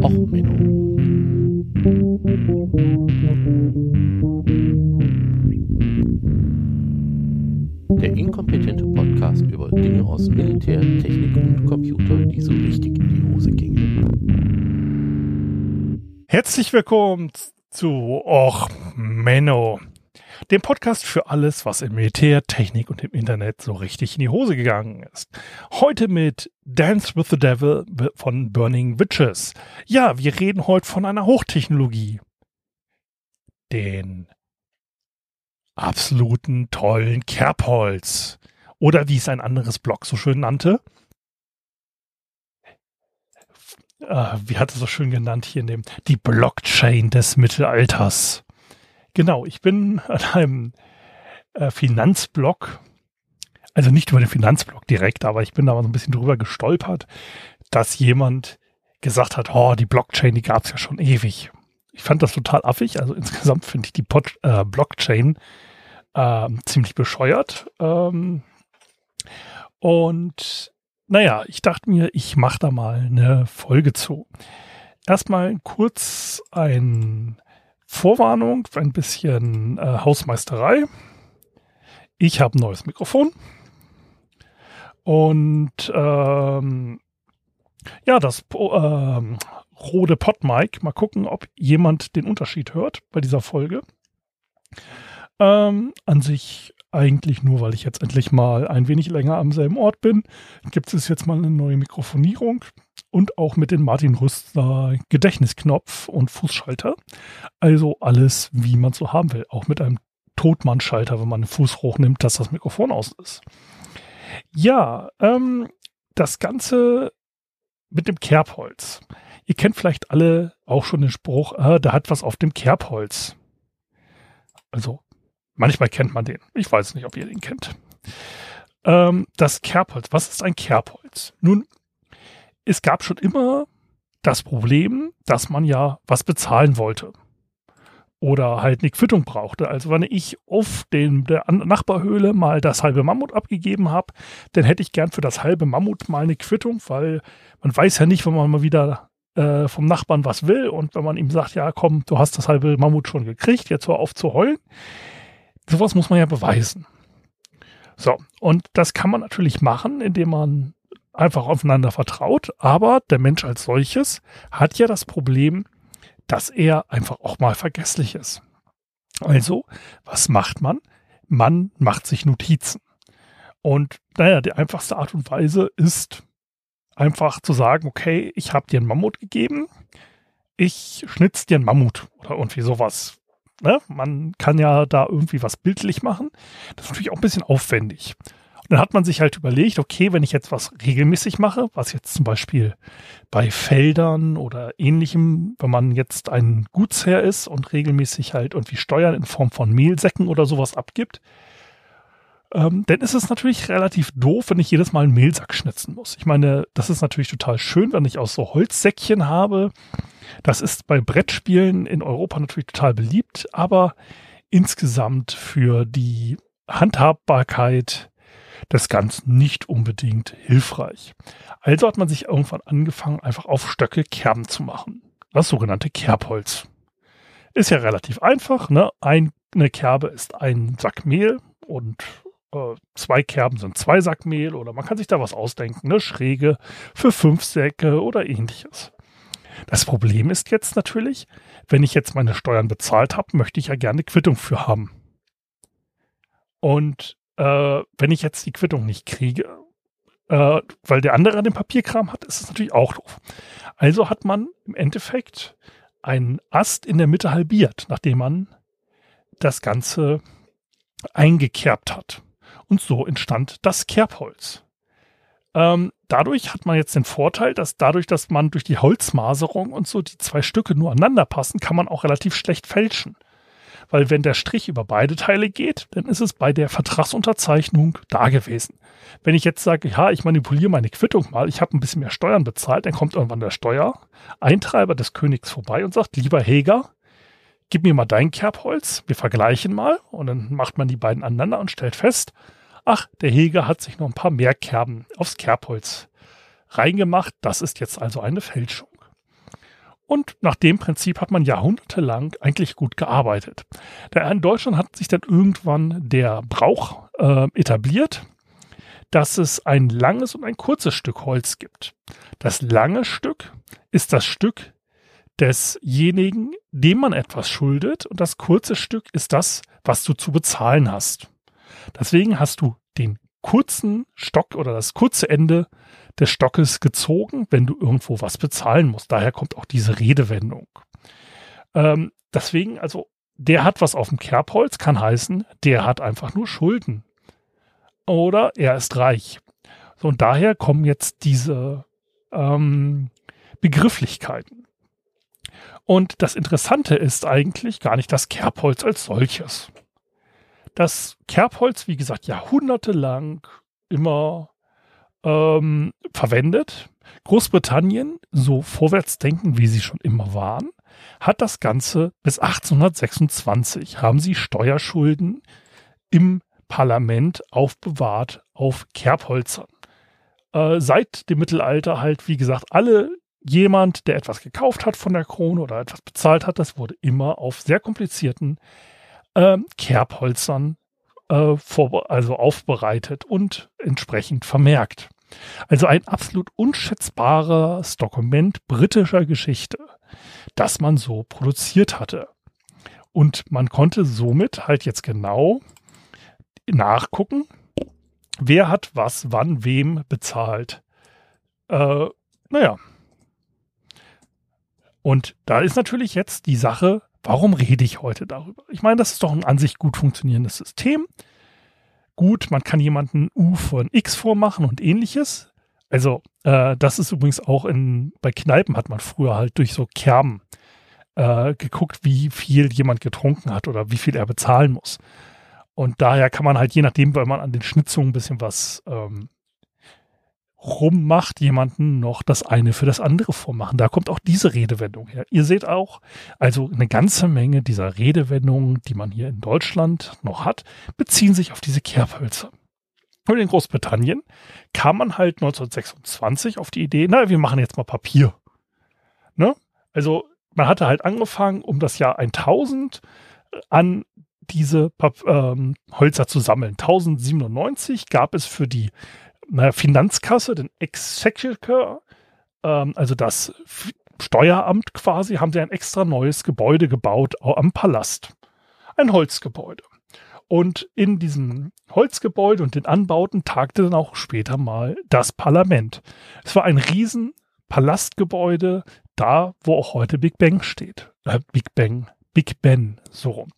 Och, Menno. Der inkompetente Podcast über Dinge aus Militär, Technik und Computer, die so richtig in die Hose gingen. Herzlich willkommen zu Och, Menno dem Podcast für alles, was im Militär, Technik und im Internet so richtig in die Hose gegangen ist. Heute mit Dance with the Devil von Burning Witches. Ja, wir reden heute von einer Hochtechnologie. Den absoluten tollen Kerbholz. Oder wie es ein anderes Blog so schön nannte. Äh, wie hat es so schön genannt hier in dem, die Blockchain des Mittelalters. Genau, ich bin an einem äh, Finanzblog, also nicht über den Finanzblog direkt, aber ich bin da mal so ein bisschen drüber gestolpert, dass jemand gesagt hat, oh, die Blockchain, die gab es ja schon ewig. Ich fand das total affig. Also insgesamt finde ich die Pod, äh, Blockchain äh, ziemlich bescheuert. Ähm, und naja, ich dachte mir, ich mache da mal eine Folge zu. Erstmal kurz ein Vorwarnung, ein bisschen äh, Hausmeisterei. Ich habe ein neues Mikrofon. Und ähm, ja, das ähm, Rode Podmic. Mal gucken, ob jemand den Unterschied hört bei dieser Folge. Ähm, an sich eigentlich nur, weil ich jetzt endlich mal ein wenig länger am selben Ort bin, gibt es jetzt mal eine neue Mikrofonierung und auch mit dem Martin Rüster Gedächtnisknopf und Fußschalter. Also alles, wie man so haben will. Auch mit einem Totmannschalter, wenn man den Fuß hochnimmt, dass das Mikrofon aus ist. Ja, ähm, das Ganze mit dem Kerbholz. Ihr kennt vielleicht alle auch schon den Spruch, äh, da hat was auf dem Kerbholz. Also, manchmal kennt man den. Ich weiß nicht, ob ihr den kennt. Ähm, das Kerbholz. Was ist ein Kerbholz? Nun, es gab schon immer das Problem, dass man ja was bezahlen wollte. Oder halt eine Quittung brauchte. Also wenn ich auf den, der Nachbarhöhle mal das halbe Mammut abgegeben habe, dann hätte ich gern für das halbe Mammut mal eine Quittung, weil man weiß ja nicht, wenn man mal wieder äh, vom Nachbarn was will und wenn man ihm sagt, ja komm, du hast das halbe Mammut schon gekriegt, jetzt hör auf zu heulen. Sowas muss man ja beweisen. So, und das kann man natürlich machen, indem man einfach aufeinander vertraut, aber der Mensch als solches hat ja das Problem, dass er einfach auch mal vergesslich ist. Also, was macht man? Man macht sich Notizen. Und naja, die einfachste Art und Weise ist einfach zu sagen, okay, ich habe dir einen Mammut gegeben, ich schnitz dir einen Mammut oder irgendwie sowas. Ne? Man kann ja da irgendwie was bildlich machen. Das ist natürlich auch ein bisschen aufwendig dann hat man sich halt überlegt, okay, wenn ich jetzt was regelmäßig mache, was jetzt zum Beispiel bei Feldern oder ähnlichem, wenn man jetzt ein Gutsherr ist und regelmäßig halt irgendwie Steuern in Form von Mehlsäcken oder sowas abgibt, ähm, ist es natürlich relativ doof, wenn ich jedes Mal einen Mehlsack schnitzen muss. Ich meine, das ist natürlich total schön, wenn ich aus so Holzsäckchen habe. Das ist bei Brettspielen in Europa natürlich total beliebt, aber insgesamt für die Handhabbarkeit des Ganzen nicht unbedingt hilfreich. Also hat man sich irgendwann angefangen, einfach auf Stöcke Kerben zu machen. Das sogenannte Kerbholz. Ist ja relativ einfach. Ne? Eine Kerbe ist ein Sack Mehl und äh, zwei Kerben sind zwei Sack Mehl oder man kann sich da was ausdenken. Eine Schräge für fünf Säcke oder ähnliches. Das Problem ist jetzt natürlich, wenn ich jetzt meine Steuern bezahlt habe, möchte ich ja gerne Quittung für haben. Und äh, wenn ich jetzt die Quittung nicht kriege, äh, weil der andere den Papierkram hat, ist es natürlich auch doof. Also hat man im Endeffekt einen Ast in der Mitte halbiert, nachdem man das Ganze eingekerbt hat. Und so entstand das Kerbholz. Ähm, dadurch hat man jetzt den Vorteil, dass dadurch, dass man durch die Holzmaserung und so die zwei Stücke nur aneinander passen, kann man auch relativ schlecht fälschen. Weil wenn der Strich über beide Teile geht, dann ist es bei der Vertragsunterzeichnung da gewesen. Wenn ich jetzt sage, ja, ich manipuliere meine Quittung mal, ich habe ein bisschen mehr Steuern bezahlt, dann kommt irgendwann der Steuereintreiber des Königs vorbei und sagt, lieber Heger, gib mir mal dein Kerbholz, wir vergleichen mal und dann macht man die beiden aneinander und stellt fest, ach, der Heger hat sich noch ein paar mehr Kerben aufs Kerbholz reingemacht, das ist jetzt also eine Fälschung. Und nach dem Prinzip hat man jahrhundertelang eigentlich gut gearbeitet. In Deutschland hat sich dann irgendwann der Brauch äh, etabliert, dass es ein langes und ein kurzes Stück Holz gibt. Das lange Stück ist das Stück desjenigen, dem man etwas schuldet, und das kurze Stück ist das, was du zu bezahlen hast. Deswegen hast du den kurzen Stock oder das kurze Ende des Stockes gezogen, wenn du irgendwo was bezahlen musst. Daher kommt auch diese Redewendung. Ähm, deswegen, also, der hat was auf dem Kerbholz, kann heißen, der hat einfach nur Schulden. Oder er ist reich. So, und daher kommen jetzt diese ähm, Begrifflichkeiten. Und das Interessante ist eigentlich gar nicht das Kerbholz als solches. Das Kerbholz, wie gesagt, jahrhundertelang immer ähm, verwendet. Großbritannien, so vorwärtsdenken, wie sie schon immer waren, hat das Ganze bis 1826 haben sie Steuerschulden im Parlament aufbewahrt auf Kerbholzern. Äh, seit dem Mittelalter halt, wie gesagt, alle jemand, der etwas gekauft hat von der Krone oder etwas bezahlt hat, das wurde immer auf sehr komplizierten äh, Kerbholzern äh, vor, also aufbereitet und entsprechend vermerkt. Also ein absolut unschätzbares Dokument britischer Geschichte, das man so produziert hatte. Und man konnte somit halt jetzt genau nachgucken, wer hat was, wann, wem bezahlt. Äh, naja. Und da ist natürlich jetzt die Sache, warum rede ich heute darüber? Ich meine, das ist doch ein an sich gut funktionierendes System gut, man kann jemanden U von X vormachen und ähnliches. Also, äh, das ist übrigens auch in, bei Kneipen hat man früher halt durch so Kerben äh, geguckt, wie viel jemand getrunken hat oder wie viel er bezahlen muss. Und daher kann man halt je nachdem, weil man an den Schnitzungen ein bisschen was ähm, rummacht, jemanden noch das eine für das andere vormachen. Da kommt auch diese Redewendung her. Ihr seht auch, also eine ganze Menge dieser Redewendungen, die man hier in Deutschland noch hat, beziehen sich auf diese Kerbhölzer. Und in Großbritannien kam man halt 1926 auf die Idee, na, wir machen jetzt mal Papier. Ne? Also man hatte halt angefangen, um das Jahr 1000 an diese Pap ähm, Holzer zu sammeln. 1097 gab es für die naja, Finanzkasse, den Exchequer, ähm, also das Steueramt quasi, haben sie ein extra neues Gebäude gebaut am Palast. Ein Holzgebäude. Und in diesem Holzgebäude und den Anbauten tagte dann auch später mal das Parlament. Es war ein riesen Palastgebäude, da wo auch heute Big Bang steht. Äh, Big Bang, Big Ben, so rum.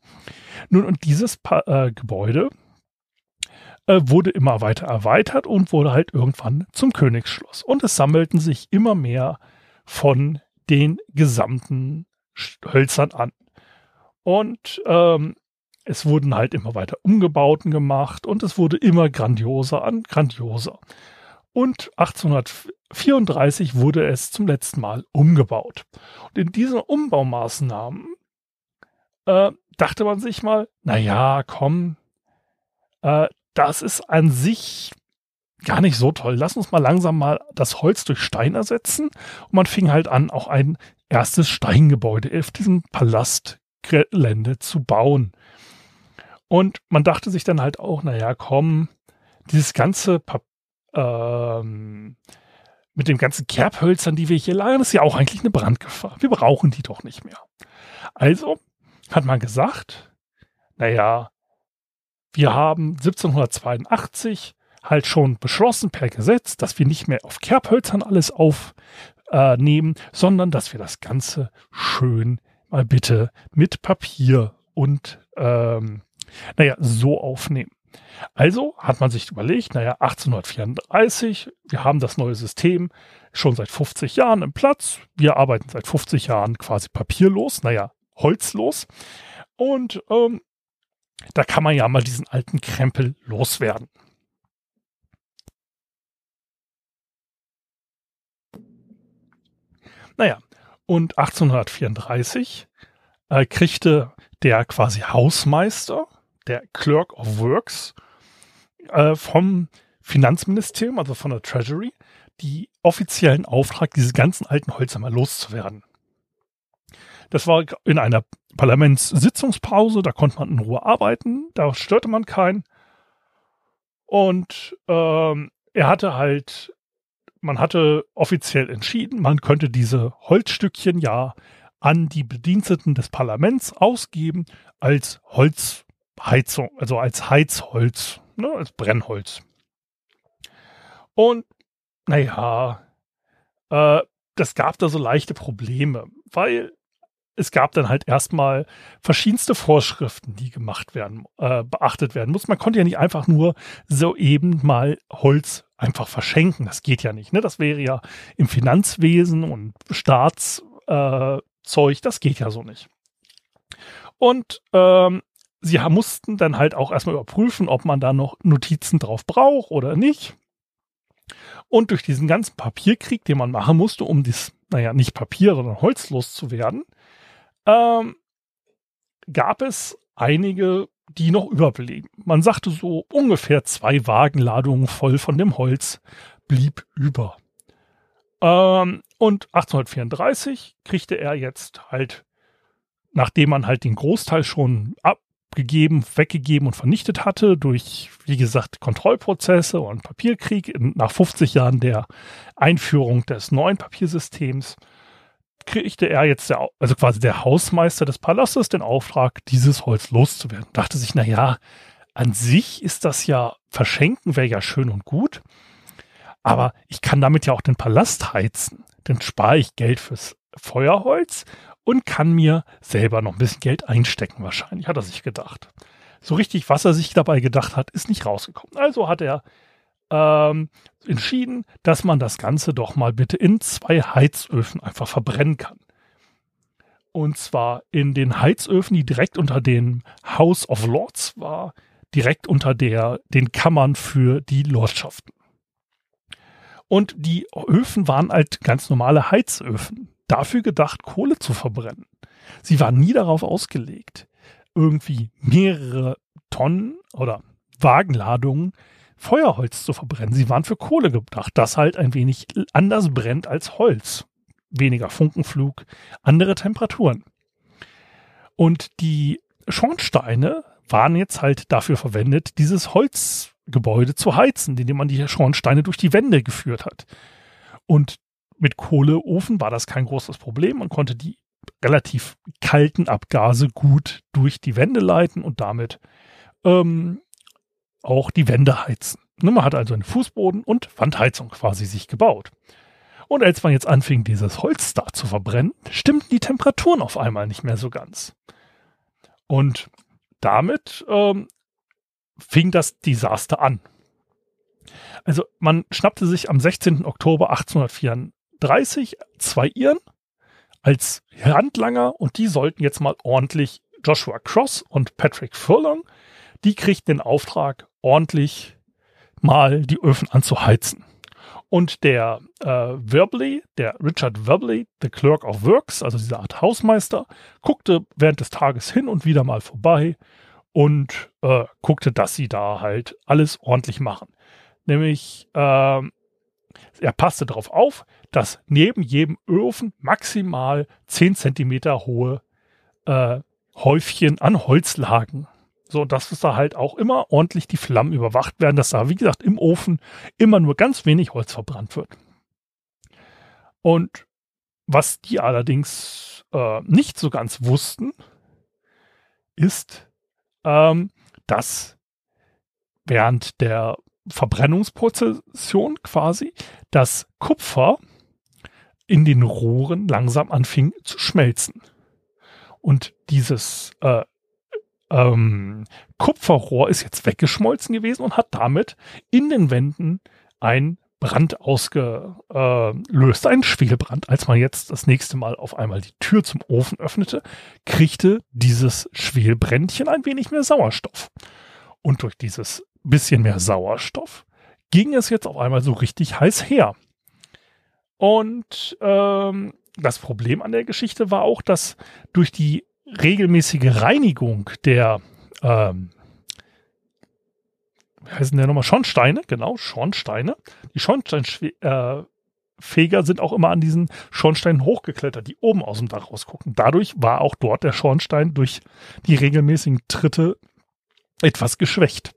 Nun, und dieses pa äh, Gebäude äh, wurde immer weiter erweitert und wurde halt irgendwann zum Königsschloss. Und es sammelten sich immer mehr von den gesamten Hölzern an. Und ähm, es wurden halt immer weiter Umgebauten gemacht und es wurde immer grandioser an grandioser. Und 1834 wurde es zum letzten Mal umgebaut. Und in diesen Umbaumaßnahmen äh, dachte man sich mal, na ja, komm, äh, das ist an sich gar nicht so toll. Lass uns mal langsam mal das Holz durch Stein ersetzen. Und man fing halt an, auch ein erstes Steingebäude auf diesem Palastgelände zu bauen. Und man dachte sich dann halt auch, naja, komm, dieses ganze pa ähm, mit den ganzen Kerbhölzern, die wir hier lagern, ist ja auch eigentlich eine Brandgefahr. Wir brauchen die doch nicht mehr. Also hat man gesagt, naja, wir haben 1782 halt schon beschlossen per Gesetz, dass wir nicht mehr auf Kerbhölzern alles aufnehmen, sondern dass wir das Ganze schön mal bitte mit Papier und ähm, naja, so aufnehmen. Also hat man sich überlegt, naja, 1834, wir haben das neue System schon seit 50 Jahren im Platz. Wir arbeiten seit 50 Jahren quasi papierlos, naja, holzlos. Und ähm, da kann man ja mal diesen alten Krempel loswerden. Naja, und 1834 äh, kriegte der quasi Hausmeister, der Clerk of Works, äh, vom Finanzministerium, also von der Treasury, die offiziellen Auftrag, diese ganzen alten Hölzer mal loszuwerden. Das war in einer Parlamentssitzungspause, da konnte man in Ruhe arbeiten, da störte man keinen. Und ähm, er hatte halt, man hatte offiziell entschieden, man könnte diese Holzstückchen ja an die Bediensteten des Parlaments ausgeben als Holzheizung, also als Heizholz, ne, als Brennholz. Und naja, äh, das gab da so leichte Probleme, weil es gab dann halt erstmal verschiedenste Vorschriften, die gemacht werden, äh, beachtet werden muss. Man konnte ja nicht einfach nur so eben mal Holz einfach verschenken. Das geht ja nicht. Ne? Das wäre ja im Finanzwesen und Staatszeug, äh, das geht ja so nicht. Und ähm, sie mussten dann halt auch erstmal überprüfen, ob man da noch Notizen drauf braucht oder nicht. Und durch diesen ganzen Papierkrieg, den man machen musste, um das, naja, nicht Papier, sondern Holz loszuwerden, ähm, gab es einige, die noch überblieben. Man sagte so ungefähr zwei Wagenladungen voll von dem Holz blieb über. Ähm, und 1834 kriegte er jetzt halt, nachdem man halt den Großteil schon abgegeben, weggegeben und vernichtet hatte, durch, wie gesagt, Kontrollprozesse und Papierkrieg nach 50 Jahren der Einführung des neuen Papiersystems, kriegte er jetzt, der, also quasi der Hausmeister des Palastes, den Auftrag, dieses Holz loszuwerden. Dachte sich, na ja, an sich ist das ja, verschenken wäre ja schön und gut, aber ich kann damit ja auch den Palast heizen. Dann spare ich Geld fürs Feuerholz und kann mir selber noch ein bisschen Geld einstecken, wahrscheinlich, hat er sich gedacht. So richtig, was er sich dabei gedacht hat, ist nicht rausgekommen. Also hat er ähm, entschieden, dass man das Ganze doch mal bitte in zwei Heizöfen einfach verbrennen kann. Und zwar in den Heizöfen, die direkt unter dem House of Lords war, direkt unter der, den Kammern für die Lordschaften. Und die Öfen waren halt ganz normale Heizöfen, dafür gedacht, Kohle zu verbrennen. Sie waren nie darauf ausgelegt, irgendwie mehrere Tonnen oder Wagenladungen Feuerholz zu verbrennen. Sie waren für Kohle gedacht, das halt ein wenig anders brennt als Holz. Weniger Funkenflug, andere Temperaturen. Und die Schornsteine waren jetzt halt dafür verwendet, dieses Holzgebäude zu heizen, indem man die Schornsteine durch die Wände geführt hat. Und mit Kohleofen war das kein großes Problem. Man konnte die relativ kalten Abgase gut durch die Wände leiten und damit ähm, auch die Wände heizen. Ne, man hat also einen Fußboden und Wandheizung quasi sich gebaut. Und als man jetzt anfing, dieses Holz da zu verbrennen, stimmten die Temperaturen auf einmal nicht mehr so ganz. Und damit ähm, fing das Desaster an. Also man schnappte sich am 16. Oktober 1834 zwei Iren als Handlanger und die sollten jetzt mal ordentlich Joshua Cross und Patrick Furlong, die kriegten den Auftrag, ordentlich mal die Öfen anzuheizen. Und der äh, Verbley, der Richard Verbley, der Clerk of Works, also diese Art Hausmeister, guckte während des Tages hin und wieder mal vorbei und äh, guckte, dass sie da halt alles ordentlich machen. Nämlich, äh, er passte darauf auf, dass neben jedem Öfen maximal 10 Zentimeter hohe äh, Häufchen an Holz lagen. So, dass es da halt auch immer ordentlich die Flammen überwacht werden, dass da, wie gesagt, im Ofen immer nur ganz wenig Holz verbrannt wird. Und was die allerdings äh, nicht so ganz wussten, ist, ähm, dass während der Verbrennungsprozession quasi das Kupfer in den Rohren langsam anfing zu schmelzen. Und dieses äh, ähm, Kupferrohr ist jetzt weggeschmolzen gewesen und hat damit in den Wänden ein Brand ausgelöst, ein Schwefelbrand. Als man jetzt das nächste Mal auf einmal die Tür zum Ofen öffnete, kriegte dieses Schwelbrändchen ein wenig mehr Sauerstoff. Und durch dieses bisschen mehr Sauerstoff ging es jetzt auf einmal so richtig heiß her. Und ähm, das Problem an der Geschichte war auch, dass durch die regelmäßige Reinigung der, ähm, wie heißen der nochmal, Schornsteine, genau, Schornsteine. Die Schornsteinschwe äh, sind auch immer an diesen Schornsteinen hochgeklettert, die oben aus dem Dach rausgucken. Dadurch war auch dort der Schornstein durch die regelmäßigen Tritte etwas geschwächt.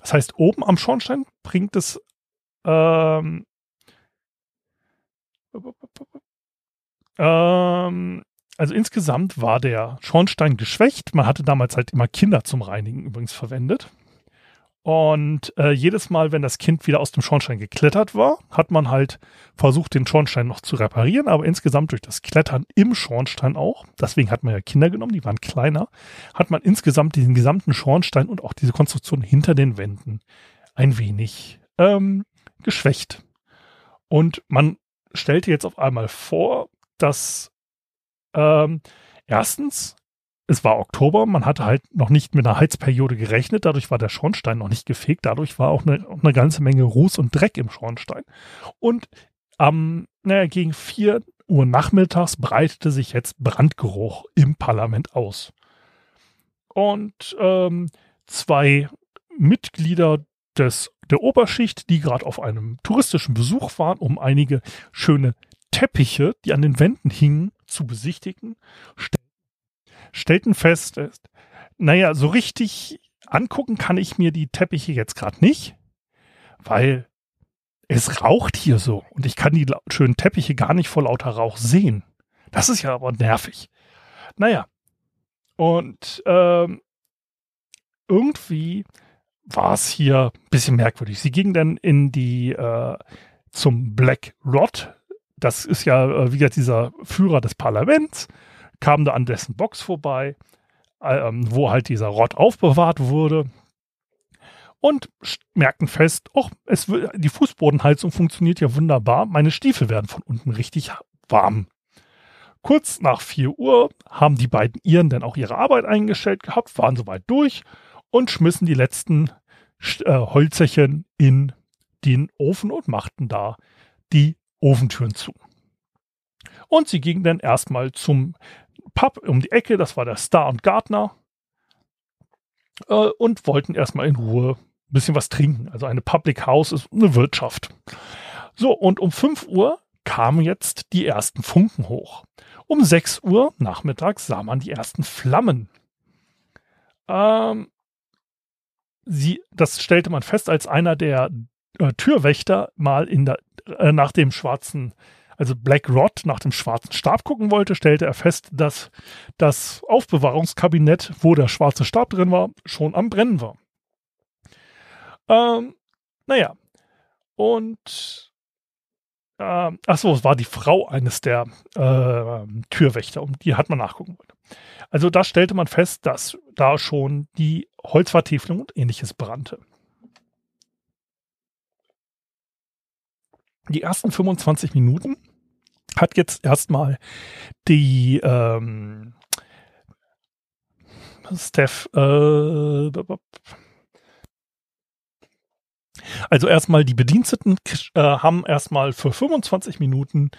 Das heißt, oben am Schornstein bringt es ähm, ähm, also insgesamt war der Schornstein geschwächt. Man hatte damals halt immer Kinder zum Reinigen übrigens verwendet. Und äh, jedes Mal, wenn das Kind wieder aus dem Schornstein geklettert war, hat man halt versucht, den Schornstein noch zu reparieren. Aber insgesamt durch das Klettern im Schornstein auch, deswegen hat man ja Kinder genommen, die waren kleiner, hat man insgesamt diesen gesamten Schornstein und auch diese Konstruktion hinter den Wänden ein wenig ähm, geschwächt. Und man stellte jetzt auf einmal vor, dass ähm, erstens es war Oktober, man hatte halt noch nicht mit einer Heizperiode gerechnet, dadurch war der Schornstein noch nicht gefegt, dadurch war auch eine, eine ganze Menge Ruß und Dreck im Schornstein. Und am, naja, gegen 4 Uhr nachmittags breitete sich jetzt Brandgeruch im Parlament aus. Und ähm, zwei Mitglieder des, der Oberschicht, die gerade auf einem touristischen Besuch waren, um einige schöne Teppiche, die an den Wänden hingen, zu besichtigen, stellten fest, naja, so richtig angucken kann ich mir die Teppiche jetzt gerade nicht, weil es raucht hier so und ich kann die schönen Teppiche gar nicht vor lauter Rauch sehen. Das ist ja aber nervig. Naja, und ähm, irgendwie war es hier ein bisschen merkwürdig. Sie gingen dann in die äh, zum Black Rod. Das ist ja, äh, wie gesagt, dieser Führer des Parlaments kamen da an dessen Box vorbei, ähm, wo halt dieser Rott aufbewahrt wurde und merkten fest, oh, es, die Fußbodenheizung funktioniert ja wunderbar, meine Stiefel werden von unten richtig warm. Kurz nach 4 Uhr haben die beiden Iren dann auch ihre Arbeit eingestellt gehabt, waren soweit durch und schmissen die letzten äh, Holzerchen in den Ofen und machten da die Ofentüren zu. Und sie gingen dann erstmal zum Pub um die Ecke, das war der Star und Gardner, äh, und wollten erstmal in Ruhe ein bisschen was trinken. Also eine Public House ist eine Wirtschaft. So, und um 5 Uhr kamen jetzt die ersten Funken hoch. Um 6 Uhr nachmittags sah man die ersten Flammen. Ähm, sie, das stellte man fest, als einer der äh, Türwächter mal in der, äh, nach dem schwarzen also Black Rod nach dem schwarzen Stab gucken wollte, stellte er fest, dass das Aufbewahrungskabinett, wo der schwarze Stab drin war, schon am Brennen war. Ähm, naja, und äh, achso, es war die Frau eines der äh, Türwächter, um die hat man nachgucken wollen. Also da stellte man fest, dass da schon die Holzvertiefelung und ähnliches brannte. Die ersten 25 Minuten hat jetzt erstmal die ähm, Steph äh, also erstmal die Bediensteten äh, haben erstmal für 25 Minuten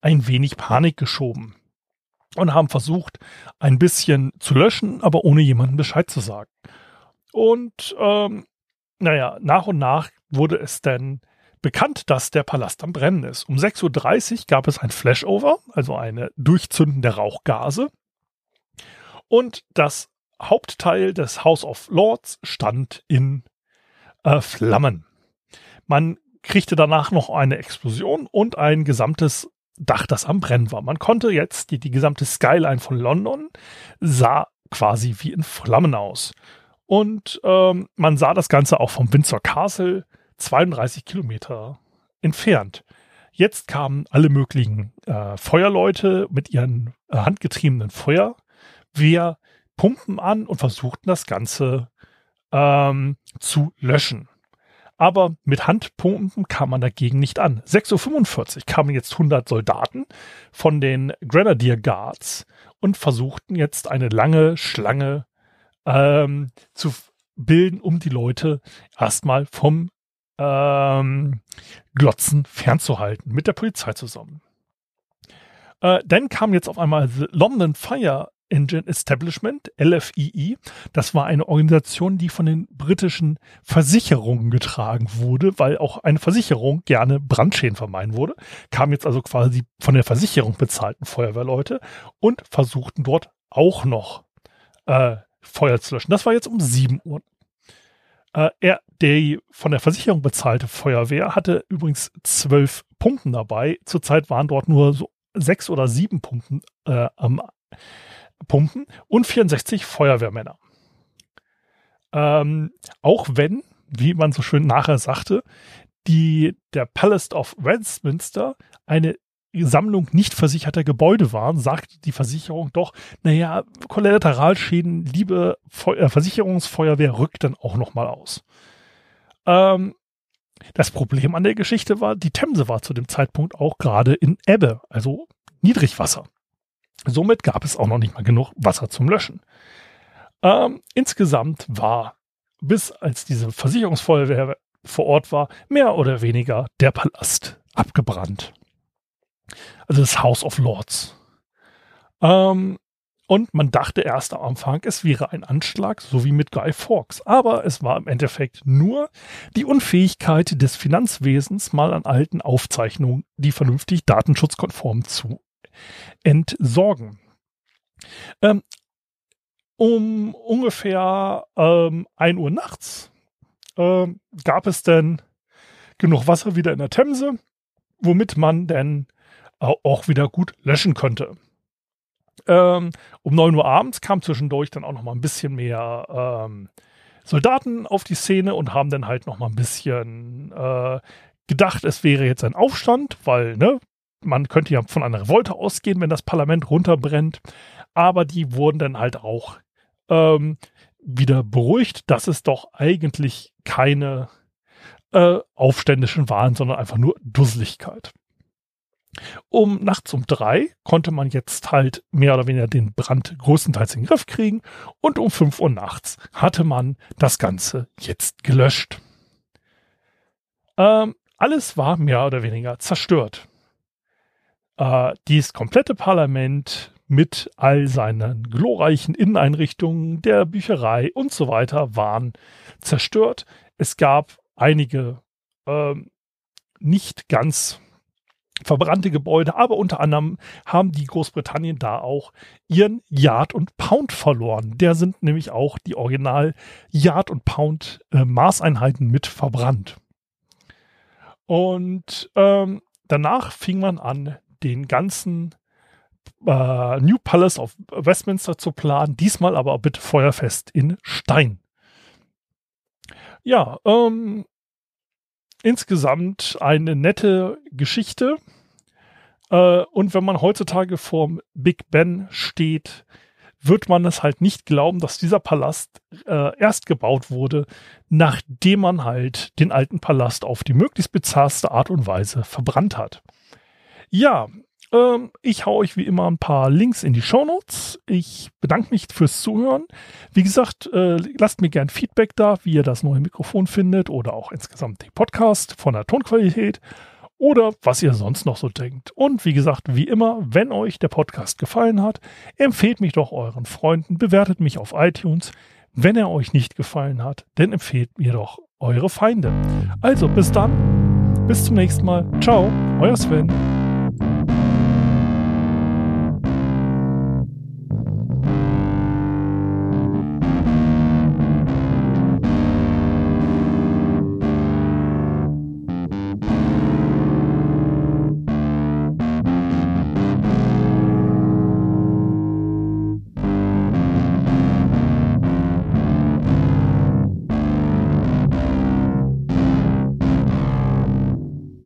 ein wenig Panik geschoben und haben versucht, ein bisschen zu löschen, aber ohne jemandem Bescheid zu sagen. Und ähm, naja, nach und nach wurde es dann bekannt, dass der Palast am Brennen ist. Um 6.30 Uhr gab es ein Flashover, also eine Durchzünden der Rauchgase. Und das Hauptteil des House of Lords stand in äh, Flammen. Man kriegte danach noch eine Explosion und ein gesamtes Dach, das am Brennen war. Man konnte jetzt, die, die gesamte Skyline von London sah quasi wie in Flammen aus. Und ähm, man sah das Ganze auch vom Windsor Castle 32 Kilometer entfernt. Jetzt kamen alle möglichen äh, Feuerleute mit ihren äh, handgetriebenen Feuerwehrpumpen an und versuchten das Ganze ähm, zu löschen. Aber mit Handpumpen kam man dagegen nicht an. 6.45 Uhr kamen jetzt 100 Soldaten von den Grenadier Guards und versuchten jetzt eine lange Schlange ähm, zu bilden, um die Leute erstmal vom ähm, Glotzen fernzuhalten, mit der Polizei zusammen. Äh, dann kam jetzt auf einmal The London Fire Engine Establishment, LFEE. Das war eine Organisation, die von den britischen Versicherungen getragen wurde, weil auch eine Versicherung gerne Brandschäden vermeiden wurde. Kamen jetzt also quasi von der Versicherung bezahlten Feuerwehrleute und versuchten dort auch noch äh, Feuer zu löschen. Das war jetzt um 7 Uhr. Äh, er, der von der Versicherung bezahlte Feuerwehr hatte übrigens zwölf Pumpen dabei. Zurzeit waren dort nur so sechs oder sieben Pumpen äh, am Pumpen und 64 Feuerwehrmänner. Ähm, auch wenn, wie man so schön nachher sagte, die, der Palace of Westminster eine Sammlung nicht versicherter Gebäude waren, sagte die Versicherung doch, naja, Kollateralschäden, liebe Feu äh, Versicherungsfeuerwehr, rückt dann auch nochmal aus. Ähm, das Problem an der Geschichte war, die Themse war zu dem Zeitpunkt auch gerade in Ebbe, also Niedrigwasser. Somit gab es auch noch nicht mal genug Wasser zum Löschen. Ähm, insgesamt war, bis als diese Versicherungsfeuerwehr vor Ort war, mehr oder weniger der Palast abgebrannt. Also das House of Lords. Ähm, und man dachte erst am Anfang, es wäre ein Anschlag, so wie mit Guy Fawkes. Aber es war im Endeffekt nur die Unfähigkeit des Finanzwesens, mal an alten Aufzeichnungen, die vernünftig datenschutzkonform zu entsorgen. Ähm, um ungefähr ähm, 1 Uhr nachts ähm, gab es denn genug Wasser wieder in der Themse, womit man denn auch wieder gut löschen konnte. Ähm, um 9 Uhr abends kam zwischendurch dann auch noch mal ein bisschen mehr ähm, Soldaten auf die Szene und haben dann halt noch mal ein bisschen äh, gedacht, es wäre jetzt ein Aufstand, weil ne, man könnte ja von einer Revolte ausgehen, wenn das Parlament runterbrennt. Aber die wurden dann halt auch ähm, wieder beruhigt, dass es doch eigentlich keine äh, Aufständischen waren, sondern einfach nur Dusseligkeit. Um nachts um drei konnte man jetzt halt mehr oder weniger den Brand größtenteils in den Griff kriegen und um fünf Uhr nachts hatte man das Ganze jetzt gelöscht. Ähm, alles war mehr oder weniger zerstört. Äh, dieses komplette Parlament mit all seinen glorreichen Inneneinrichtungen, der Bücherei und so weiter waren zerstört. Es gab einige äh, nicht ganz verbrannte Gebäude, aber unter anderem haben die Großbritannien da auch ihren Yard und Pound verloren. Der sind nämlich auch die Original Yard und Pound äh, Maßeinheiten mit verbrannt. Und ähm, danach fing man an, den ganzen äh, New Palace of Westminster zu planen, diesmal aber bitte feuerfest in Stein. Ja, ähm, insgesamt eine nette Geschichte. Äh, und wenn man heutzutage vorm Big Ben steht, wird man es halt nicht glauben, dass dieser Palast äh, erst gebaut wurde, nachdem man halt den alten Palast auf die möglichst bizarrste Art und Weise verbrannt hat. Ja, ähm, ich hau euch wie immer ein paar Links in die Show Notes. Ich bedanke mich fürs Zuhören. Wie gesagt, äh, lasst mir gern Feedback da, wie ihr das neue Mikrofon findet oder auch insgesamt den Podcast von der Tonqualität oder was ihr sonst noch so denkt. Und wie gesagt, wie immer, wenn euch der Podcast gefallen hat, empfehlt mich doch euren Freunden, bewertet mich auf iTunes. Wenn er euch nicht gefallen hat, dann empfehlt mir doch eure Feinde. Also bis dann, bis zum nächsten Mal. Ciao, euer Sven.